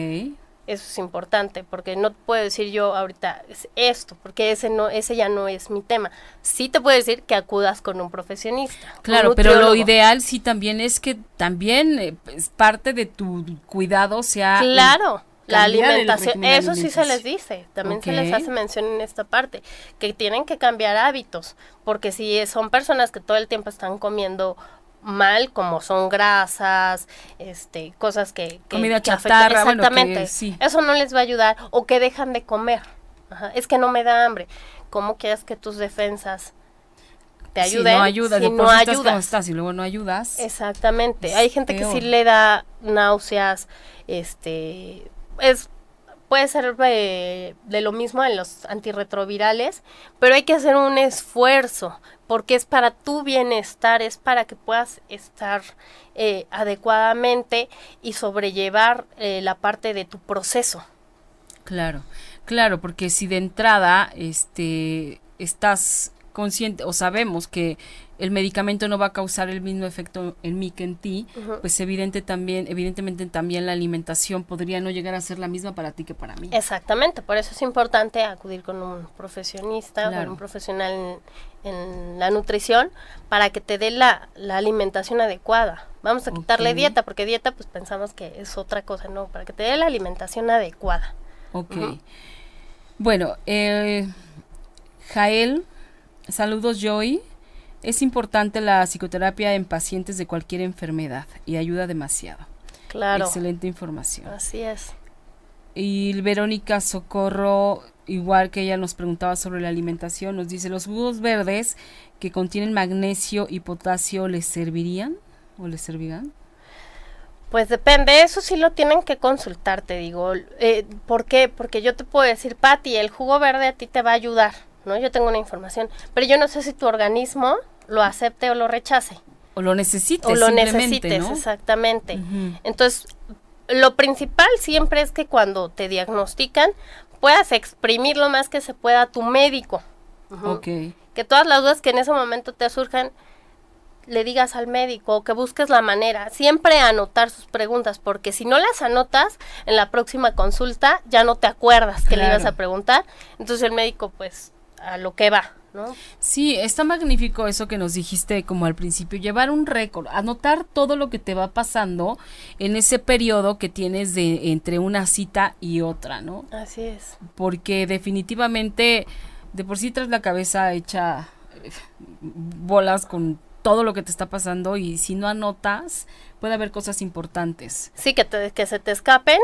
Eso es importante, porque no puedo decir yo ahorita es esto, porque ese no, ese ya no es mi tema. Sí te puedo decir que acudas con un profesionista. Claro, un pero lo ideal sí también es que también eh, pues, parte de tu cuidado sea Claro, la el alimentación, eso sí se les dice, también se les hace mención en esta parte, que tienen que cambiar hábitos, porque si son personas que todo el tiempo están comiendo mal, como son grasas, este, cosas que, que- Comida que chatarra, bueno, que exactamente, sí. eso no les va a ayudar, o que dejan de comer, Ajá, es que no me da hambre, ¿cómo quieres que tus defensas te ayuden? Si no ayudas, si no sí estás como ayudas? estás y luego no ayudas. Exactamente. Hay gente que sí le da náuseas, este, es puede ser eh, de lo mismo en los antirretrovirales, pero hay que hacer un esfuerzo porque es para tu bienestar, es para que puedas estar eh, adecuadamente y sobrellevar eh, la parte de tu proceso. Claro, claro, porque si de entrada este estás consciente o sabemos que el medicamento no va a causar el mismo efecto en mí que en ti, pues evidente también, evidentemente también la alimentación podría no llegar a ser la misma para ti que para mí. Exactamente, por eso es importante acudir con un profesionista, Claro. un profesional en, en la nutrición, para que te dé la, la alimentación adecuada. Vamos a quitarle dieta, porque dieta pues pensamos que es otra cosa, no, para que te dé la alimentación adecuada. Ok. Bueno, eh, Jael, saludos Joy. Es importante la psicoterapia en pacientes de cualquier enfermedad y ayuda demasiado. Claro, Excelente información. así es. Y Verónica Socorro, igual que ella nos preguntaba sobre la alimentación, nos dice, ¿los jugos verdes que contienen magnesio y potasio les servirían o les servirán? Pues depende, eso sí lo tienen que consultar, te digo. Eh, ¿Por qué? Porque yo te puedo decir, Patti, el jugo verde a ti te va a ayudar, ¿no? Yo tengo una información, pero yo no sé si tu organismo lo acepte o lo rechace. O lo necesites o lo necesites, ¿no? exactamente. Entonces, lo principal siempre es que cuando te diagnostican, puedas exprimir lo más que se pueda a tu médico. Ok. Que todas las dudas que en ese momento te surjan, le digas al médico o que busques la manera. Siempre anotar sus preguntas, porque si no las anotas, en la próxima consulta ya no te acuerdas que le ibas a preguntar. Entonces el médico, pues, a lo que va, ¿no? Sí, está magnífico eso que nos dijiste como al principio, llevar un récord, anotar todo lo que te va pasando en ese periodo que tienes de entre una cita y otra, ¿no? Así es. Porque definitivamente de por sí traes la cabeza hecha eh, bolas con todo lo que te está pasando y si no anotas puede haber cosas importantes. Sí, que, te- que se te escapen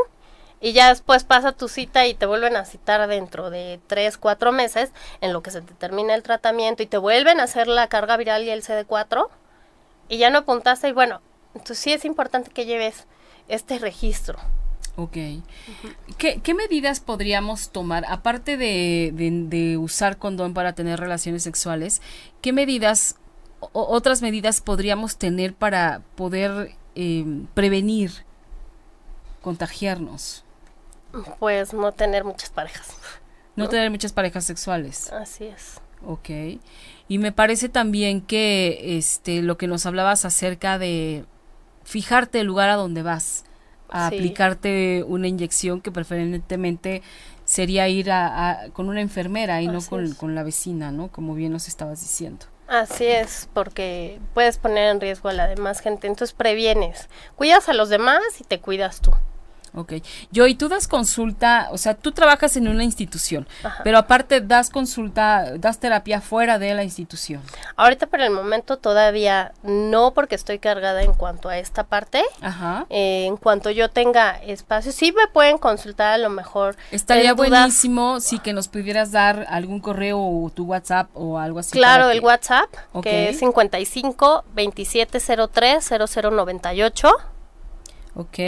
y ya después pasa tu cita y te vuelven a citar dentro de tres, cuatro meses en lo que se te termina el tratamiento y te vuelven a hacer la carga viral y el CD4 y ya no apuntaste y bueno, entonces sí es importante que lleves este registro. Ok. ¿Qué, qué medidas podríamos tomar, aparte de, de- de usar condón para tener relaciones sexuales, qué medidas, o- otras medidas podríamos tener para poder eh, prevenir contagiarnos? Pues no tener muchas parejas. No ¿No? tener muchas parejas sexuales. Así es. Ok. Y me parece también que este lo que nos hablabas acerca de fijarte el lugar a donde vas, a Sí. aplicarte una inyección que preferentemente sería ir a, a- con una enfermera y no con, con la vecina, ¿no? Como bien nos estabas diciendo. Así es, porque puedes poner en riesgo a la demás gente, entonces previenes. Cuidas a los demás y te cuidas tú. Ok. Yo, y tú das consulta, o sea, tú trabajas en una institución, pero aparte das consulta, das terapia fuera de la institución. Ahorita por el momento todavía no, porque estoy cargada en cuanto a esta parte. Ajá. Eh, en cuanto yo tenga espacio, sí me pueden consultar a lo mejor. Estaría buenísimo si que nos pudieras dar algún correo o tu WhatsApp o algo así. Claro, el WhatsApp, que es 55 2703 0098. Ok.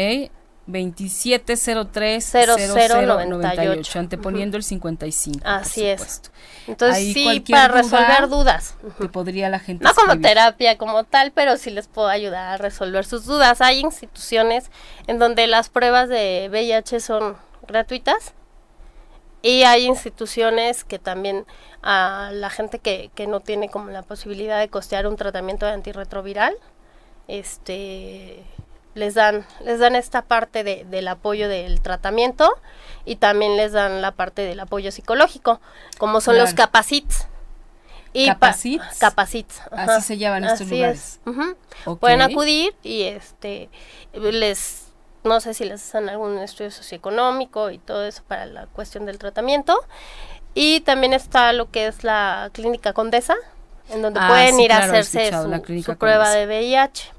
2703-0098, anteponiendo el 55. Así es. Entonces, sí, para resolver dudas. Que podría la gente. No como terapia como tal, pero sí les puedo ayudar a resolver sus dudas. Hay instituciones en donde las pruebas de VIH son gratuitas. Y hay instituciones que también a la gente que, que no tiene como la posibilidad de costear un tratamiento de antirretroviral, este les dan, les dan esta parte de, del apoyo del tratamiento y también les dan la parte del apoyo psicológico, como son los capacits. Y capacits. capacits. Así se llaman estos lugares. Pueden acudir y este les no sé si les hacen algún estudio socioeconómico y todo eso para la cuestión del tratamiento. Y también está lo que es la clínica Condesa, en donde ah, pueden ir a hacerse su prueba de VIH.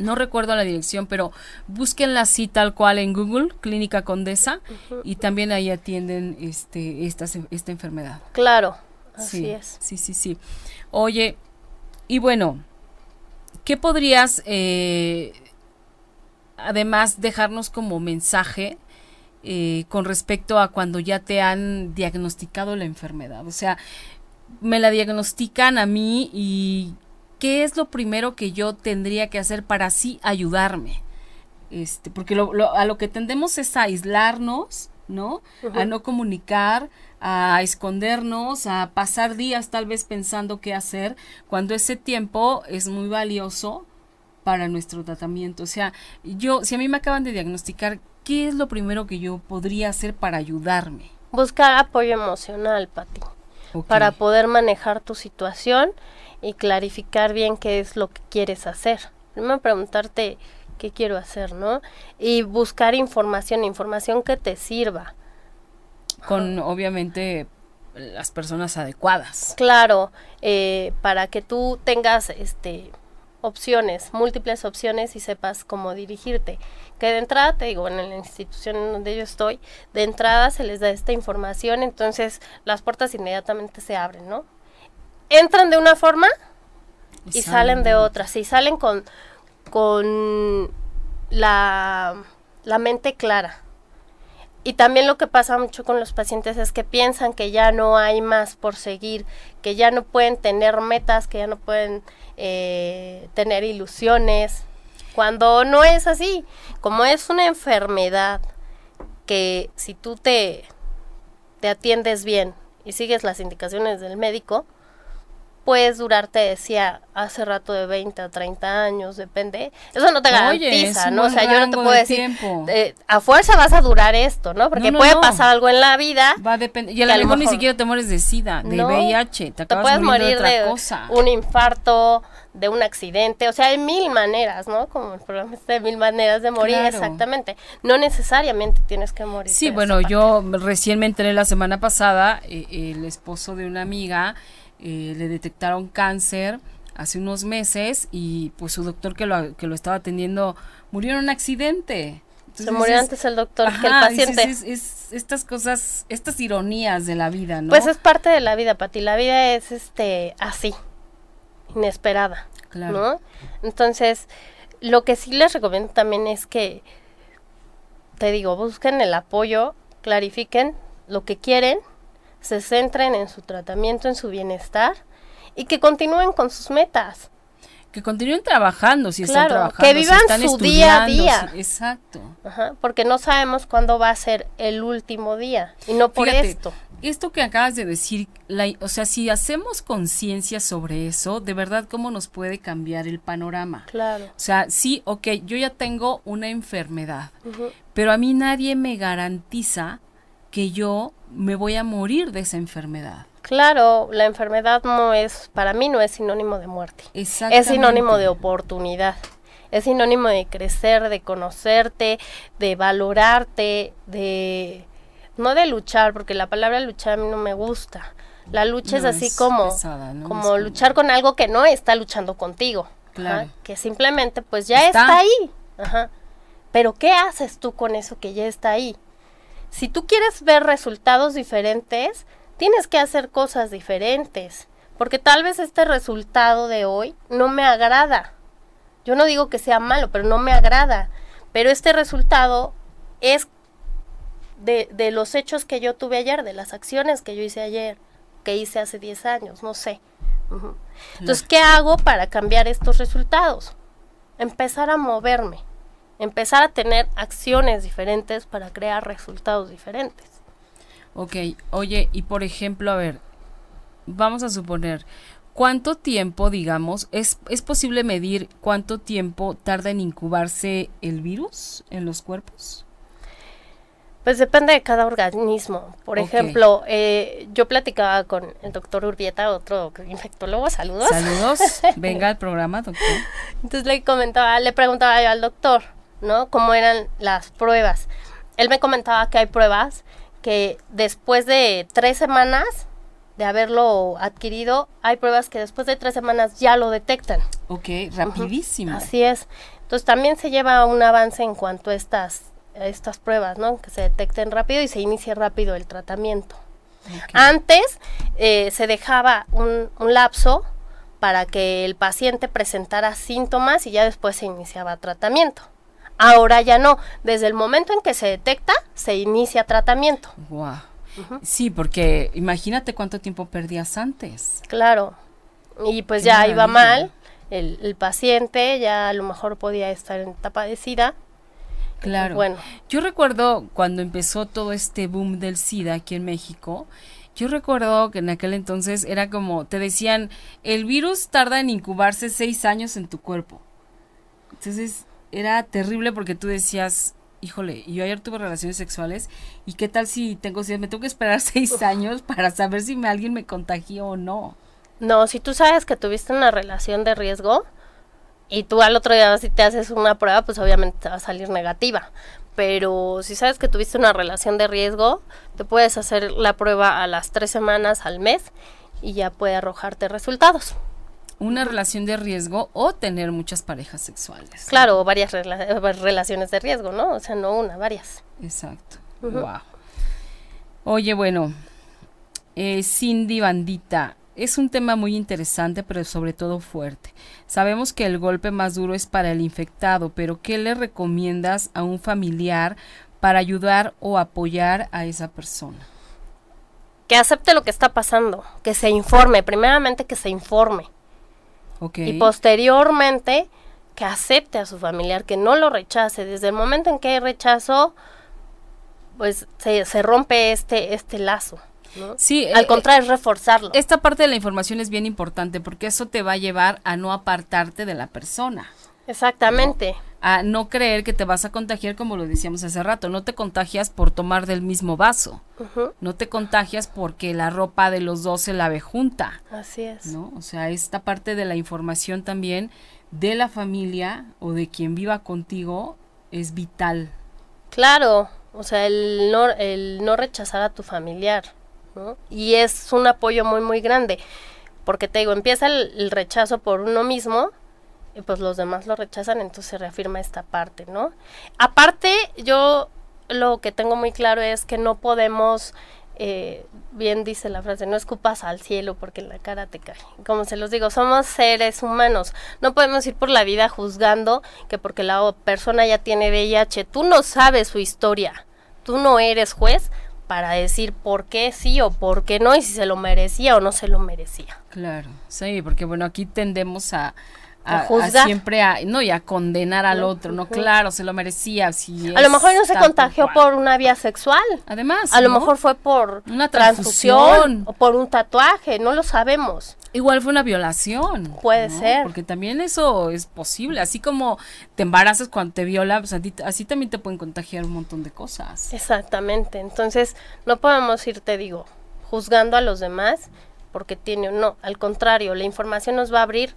No recuerdo la dirección, pero búsquenla así tal cual en Google, Clínica Condesa, y también ahí atienden este, esta, esta enfermedad. Claro, así sí, es. Sí, sí, sí. Oye, y bueno, ¿qué podrías, eh, además, dejarnos como mensaje? Eh, con respecto a cuando ya te han diagnosticado la enfermedad. O sea, me la diagnostican a mí y ¿qué es lo primero que yo tendría que hacer para así ayudarme? Este, porque a lo que tendemos es a aislarnos, ¿no? A no comunicar, a escondernos, a pasar días tal vez pensando qué hacer, cuando ese tiempo es muy valioso para nuestro tratamiento. O sea, yo, si a mí me acaban de diagnosticar, ¿qué es lo primero que yo podría hacer para ayudarme? Buscar apoyo emocional, Pati, para poder manejar tu situación y clarificar bien qué es lo que quieres hacer. Primero preguntarte qué quiero hacer, ¿no? Y buscar información, información que te sirva. Con obviamente las personas adecuadas. Claro, eh, para que tú tengas este opciones, múltiples opciones y sepas cómo dirigirte. Que de entrada, te digo, en la institución en donde yo estoy, de entrada se les da esta información, entonces las puertas inmediatamente se abren, ¿no? Entran de una forma y, salen de otra. Sí, salen con, con la, la mente clara. Y también lo que pasa mucho con los pacientes es que piensan que ya no hay más por seguir, que ya no pueden tener metas, que ya no pueden eh, tener ilusiones, cuando no es así. Como es una enfermedad que si tú te, te atiendes bien y sigues las indicaciones del médico, puedes durar, te decía hace rato, de 20 a 30 años, depende. Eso no te garantiza, ¿no? O sea, yo no te puedo decir, eh, a fuerza vas a durar esto, ¿no? Porque puede pasar algo en la vida. Va a depender. Y a lo mejor, ni siquiera te mueres de SIDA, de VIH, te, puedes morir de, cosa. un infarto, de un accidente, o sea, hay mil maneras, ¿no? Como el programa este de mil maneras de morir, exactamente. No necesariamente tienes que morir. Sí, bueno, yo recién me enteré la semana pasada, eh, el esposo de una amiga eh, le detectaron cáncer hace unos meses y pues su doctor que lo, que lo estaba atendiendo murió en un accidente. Se murió antes el doctor que el paciente. Es, estas cosas, estas ironías de la vida, ¿no? Pues es parte de la vida, Pati. La vida es este así, inesperada, claro. Entonces, lo que sí les recomiendo también es que, te digo, busquen el apoyo, clarifiquen lo que quieren se centren en su tratamiento, en su bienestar y que continúen con sus metas. Que continúen trabajando si están trabajando. Que vivan su día a día. exacto. porque no sabemos cuándo va a ser el último día. Y no por esto. Esto que acabas de decir, o sea, si hacemos conciencia sobre eso, de verdad, ¿cómo nos puede cambiar el panorama? Claro. O sea, sí, ok, yo ya tengo una enfermedad, pero a mí nadie me garantiza que yo me voy a morir de esa enfermedad. Claro, la enfermedad no es, para mí no es sinónimo de muerte. Es sinónimo de oportunidad. es sinónimo de crecer, de conocerte, de valorarte, de no de luchar, porque la palabra luchar a mí no me gusta. La lucha es así es como, pesada, ¿no? Es como como- luchar con algo que no está luchando contigo. Claro. Ajá, que simplemente pues ya Está. está, ahí. Ajá. Pero ¿qué haces tú con eso que ya está ahí? Si tú quieres ver resultados diferentes, tienes que hacer cosas diferentes. Porque tal vez este resultado de hoy no me agrada. Yo no digo que sea malo, pero no me agrada. Pero este resultado es de, de los hechos que yo tuve ayer, de las acciones que yo hice ayer, que hice hace 10 años, no sé. Entonces, ¿qué hago para cambiar estos resultados? Empezar a moverme, empezar a tener acciones diferentes para crear resultados diferentes. Ok, oye, y por ejemplo, a ver, vamos a suponer, ¿cuánto tiempo, digamos, es, es posible medir cuánto tiempo tarda en incubarse el virus en los cuerpos? Pues depende de cada organismo. Por ejemplo, eh, yo platicaba con el doctor Urbieta, otro infectólogo, saludos. Saludos, <laughs> venga al programa, doctor. Entonces le comentaba, le preguntaba yo al doctor, ¿no? Cómo eran las pruebas. Él me comentaba que hay pruebas que después de tres semanas de haberlo adquirido, hay pruebas que después de tres semanas ya lo detectan. Ok, rapidísimo. Así es. Entonces también se lleva un avance en cuanto a estas, a estas pruebas, ¿no? Que se detecten rápido y se inicie rápido el tratamiento. Antes eh, se dejaba un, un lapso para que el paciente presentara síntomas y ya después se iniciaba tratamiento. Ahora ya no. Desde el momento en que se detecta, se inicia tratamiento. Guau. Sí, porque imagínate cuánto tiempo perdías antes. Claro. Y pues Qué ya iba mal. El, el paciente ya a lo mejor podía estar en etapa de SIDA. Claro. Bueno. Yo recuerdo cuando empezó todo este boom del SIDA aquí en México, yo recuerdo que en aquel entonces era como, te decían, el virus tarda en incubarse seis años en tu cuerpo. Entonces era terrible porque tú decías, híjole, yo ayer tuve relaciones sexuales y qué tal si tengo SIDA, me tengo que esperar <laughs> seis años para saber si me, alguien me contagió o no. No, si tú sabes que tuviste una relación de riesgo y tú al otro día si te haces una prueba, pues obviamente te va a salir negativa. Pero si sabes que tuviste una relación de riesgo, te puedes hacer la prueba a las tres semanas, al mes, y ya puede arrojarte resultados. Una relación de riesgo o tener muchas parejas sexuales. Claro, varias rela- eh, relaciones de riesgo, ¿no? O sea, no una, varias. Exacto. Wow. Oye, bueno, eh, Cindy Bandita, es un tema muy interesante, pero sobre todo fuerte. Sabemos que el golpe más duro es para el infectado, pero ¿qué le recomiendas a un familiar para ayudar o apoyar a esa persona? Que acepte lo que está pasando, que se informe, primeramente que se informe. Y posteriormente que acepte a su familiar, que no lo rechace. Desde el momento en que hay rechazo, pues se, se rompe este, este lazo. ¿no? Sí, Al eh, contrario, es reforzarlo. Esta parte de la información es bien importante porque eso te va a llevar a no apartarte de la persona. Exactamente. A no creer que te vas a contagiar como lo decíamos hace rato. No te contagias por tomar del mismo vaso. No te contagias porque la ropa de los dos se lave junta, Así es. ¿no? O sea, esta parte de la información también de la familia o de quien viva contigo es vital. Claro, o sea, el no, el no rechazar a tu familiar, ¿no? Y es un apoyo muy, muy grande, porque te digo, empieza el, el rechazo por uno mismo, y pues los demás lo rechazan, entonces se reafirma esta parte, ¿no? Aparte, yo lo que tengo muy claro es que no podemos, eh, bien dice la frase, no escupas al cielo porque en la cara te cae. Como se los digo, somos seres humanos, no podemos ir por la vida juzgando que porque la persona ya tiene VIH, tú no sabes su historia, tú no eres juez para decir por qué sí o por qué no y si se lo merecía o no se lo merecía. Claro, sí, porque bueno, aquí tendemos a, A a, a juzgar. siempre a, no, y a condenar al otro, no, claro, se lo merecía. Si A lo mejor no se contagió por cual. por una vía sexual. Además, A lo mejor fue por Una transfusión transfusión. o por un tatuaje, no lo sabemos. Igual fue una violación. Puede ¿no? ser. Porque también eso es posible. Así como te embarazas cuando te viola, pues a ti- así también te pueden contagiar un montón de cosas. Exactamente. Entonces, no podemos ir, te digo, juzgando a los demás porque tiene o no. Al contrario, la información nos va a abrir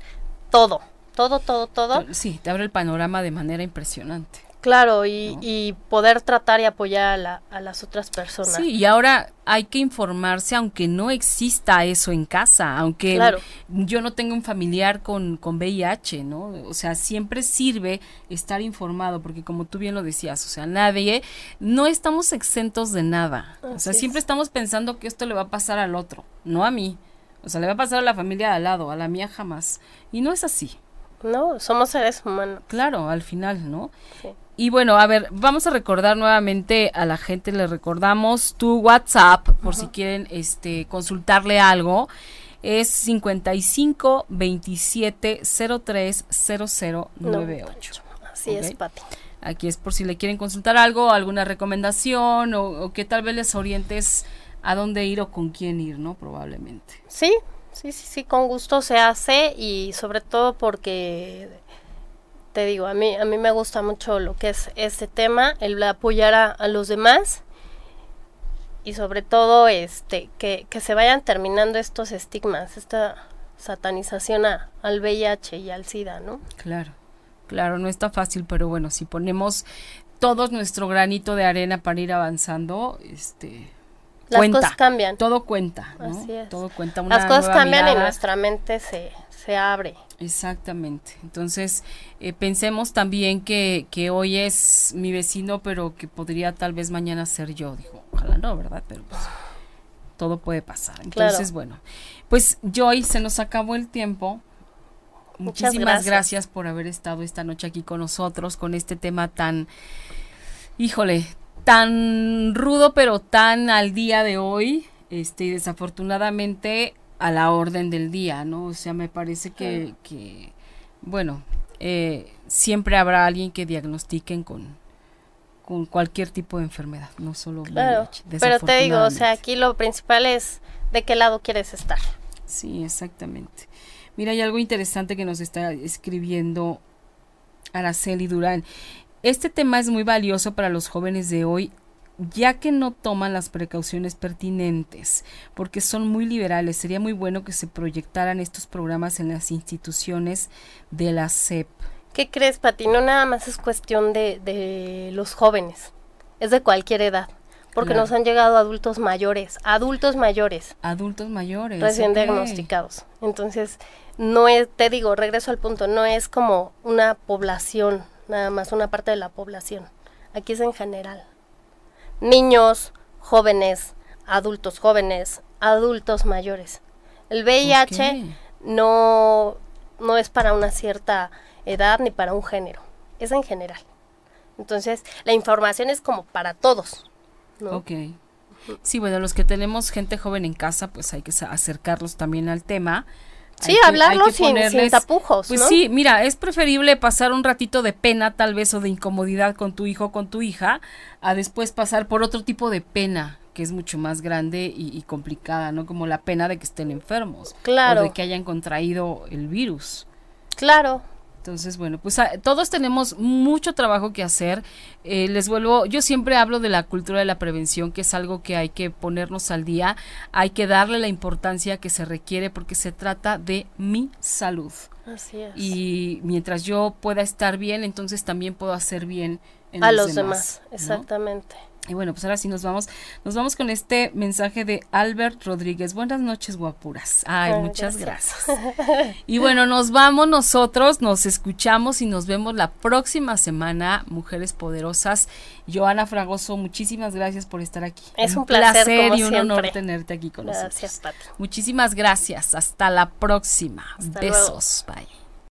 todo, todo, todo, todo. Sí, te abre el panorama de manera impresionante. Claro, y, y poder tratar y apoyar a, la, a, las otras personas. Sí, y ahora hay que informarse aunque no exista eso en casa, aunque yo no tenga un familiar con, con VIH, ¿no? O sea, siempre sirve estar informado, porque como tú bien lo decías, o sea, nadie, no estamos exentos de nada. o sea, siempre estamos pensando que esto le va a pasar al otro, no a mí. O sea, le va a pasar a la familia de al lado, a la mía jamás. Y no es así. No, somos seres humanos. Claro, al final, ¿no? Sí. Y bueno, a ver, vamos a recordar nuevamente a la gente, le recordamos tu WhatsApp por si quieren este consultarle algo. Es 55 27 03 0098. Así es, Pati. Aquí es por si le quieren consultar algo, alguna recomendación o, o, que tal vez les orientes a dónde ir o con quién ir, ¿no? Probablemente. Sí, sí, sí, sí, con gusto se hace y sobre todo porque te digo, a mí, a mí me gusta mucho lo que es este tema, el apoyar a, los demás y sobre todo este que, que, se vayan terminando estos estigmas, esta satanización al VIH y al SIDA, ¿no? Claro, claro, no está fácil, pero bueno, si ponemos todos nuestro granito de arena para ir avanzando, este las cosas cambian. Todo cuenta, ¿no? Así es. Todo cuenta. Una Las cosas cambian y nuestra mente se, se abre. Exactamente. Entonces, eh, pensemos también que, que, hoy es mi vecino, pero que podría tal vez mañana ser yo. Dijo, ojalá no, ¿verdad? Pero pues, todo puede pasar. Entonces, bueno, pues Joy, se nos acabó el tiempo. Muchísimas gracias. por haber estado esta noche aquí con nosotros, con este tema tan, híjole, tan rudo, pero tan al día de hoy. Este, y desafortunadamente a la orden del día, ¿no? O sea, me parece que, que bueno, eh, siempre habrá alguien que diagnostiquen con, con cualquier tipo de enfermedad, no solo claro, Pero te digo, o sea, aquí lo principal es de qué lado quieres estar. Sí, exactamente. Mira, hay algo interesante que nos está escribiendo Araceli Durán. Este tema es muy valioso para los jóvenes de hoy ya que no toman las precauciones pertinentes, porque son muy liberales, sería muy bueno que se proyectaran estos programas en las instituciones de la SEP. ¿Qué crees, Pati? No nada más es cuestión de, de los jóvenes, es de cualquier edad. Porque nos han llegado adultos mayores, adultos mayores. Adultos mayores. Recién diagnosticados. Entonces, no es, te digo, regreso al punto, no es como una población, nada más una parte de la población. Aquí es en general niños, jóvenes, adultos jóvenes, adultos mayores. El VIH no, no es para una cierta edad ni para un género, es en general. Entonces, la información es como para todos. Ok. Sí, bueno, los que tenemos gente joven en casa, pues hay que acercarlos también al tema Sí, hablarlo sin, tapujos. Pues sí, mira, es preferible pasar un ratito de pena tal vez o de incomodidad con tu hijo o con tu hija a después pasar por otro tipo de pena que es mucho más grande y, complicada, ¿no? Como la pena de que estén enfermos. Claro. O de que hayan contraído el virus. Claro. Entonces, bueno, pues ah, todos tenemos mucho trabajo que hacer. Eh, les vuelvo, yo siempre hablo de la cultura de la prevención, que es algo que hay que ponernos al día, hay que darle la importancia que se requiere porque se trata de mi salud. Así es. Y mientras yo pueda estar bien, entonces también puedo hacer bien a los, demás. Exactamente. Y bueno, pues ahora sí nos vamos, nos vamos con este mensaje de Albert Rodríguez. Buenas noches, guapuras. Ay, muchas gracias. y bueno, nos vamos nosotros, nos escuchamos y nos vemos la próxima semana, Mujeres Poderosas. Joana Fragoso, muchísimas gracias por estar aquí. Es un, placer, y un honor tenerte aquí con gracias, nosotros. Muchísimas gracias. Hasta la próxima. Besos. Bye.